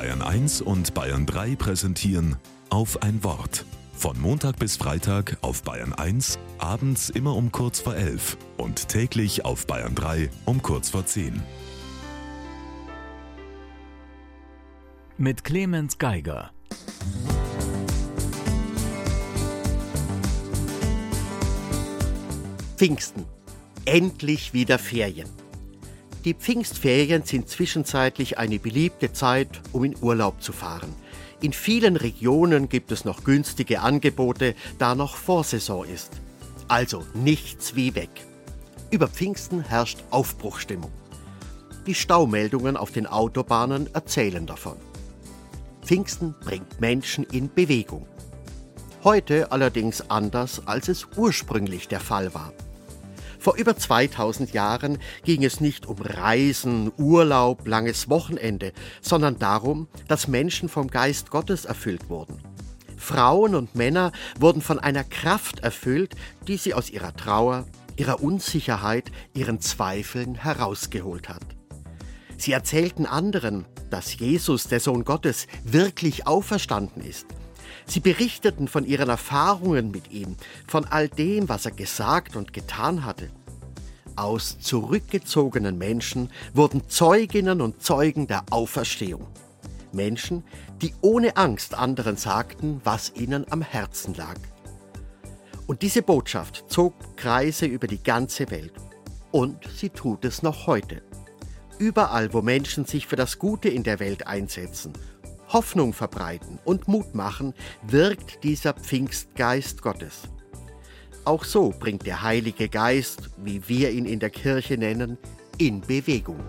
Bayern 1 und Bayern 3 präsentieren auf ein Wort. Von Montag bis Freitag auf Bayern 1, abends immer um kurz vor 11 und täglich auf Bayern 3 um kurz vor 10. Mit Clemens Geiger. Pfingsten. Endlich wieder Ferien. Die Pfingstferien sind zwischenzeitlich eine beliebte Zeit, um in Urlaub zu fahren. In vielen Regionen gibt es noch günstige Angebote, da noch Vorsaison ist. Also nichts wie weg. Über Pfingsten herrscht Aufbruchstimmung. Die Staumeldungen auf den Autobahnen erzählen davon. Pfingsten bringt Menschen in Bewegung. Heute allerdings anders, als es ursprünglich der Fall war. Vor über 2000 Jahren ging es nicht um Reisen, Urlaub, langes Wochenende, sondern darum, dass Menschen vom Geist Gottes erfüllt wurden. Frauen und Männer wurden von einer Kraft erfüllt, die sie aus ihrer Trauer, ihrer Unsicherheit, ihren Zweifeln herausgeholt hat. Sie erzählten anderen, dass Jesus, der Sohn Gottes, wirklich auferstanden ist Sie berichteten von ihren Erfahrungen mit ihm, von all dem, was er gesagt und getan hatte. Aus zurückgezogenen Menschen wurden Zeuginnen und Zeugen der Auferstehung. Menschen, die ohne Angst anderen sagten, was ihnen am Herzen lag. Und diese Botschaft zog Kreise über die ganze Welt. Und sie tut es noch heute. Überall, wo Menschen sich für das Gute in der Welt einsetzen Hoffnung verbreiten und Mut machen, wirkt dieser Pfingstgeist Gottes. Auch so bringt der Heilige Geist, wie wir ihn in der Kirche nennen, in Bewegung.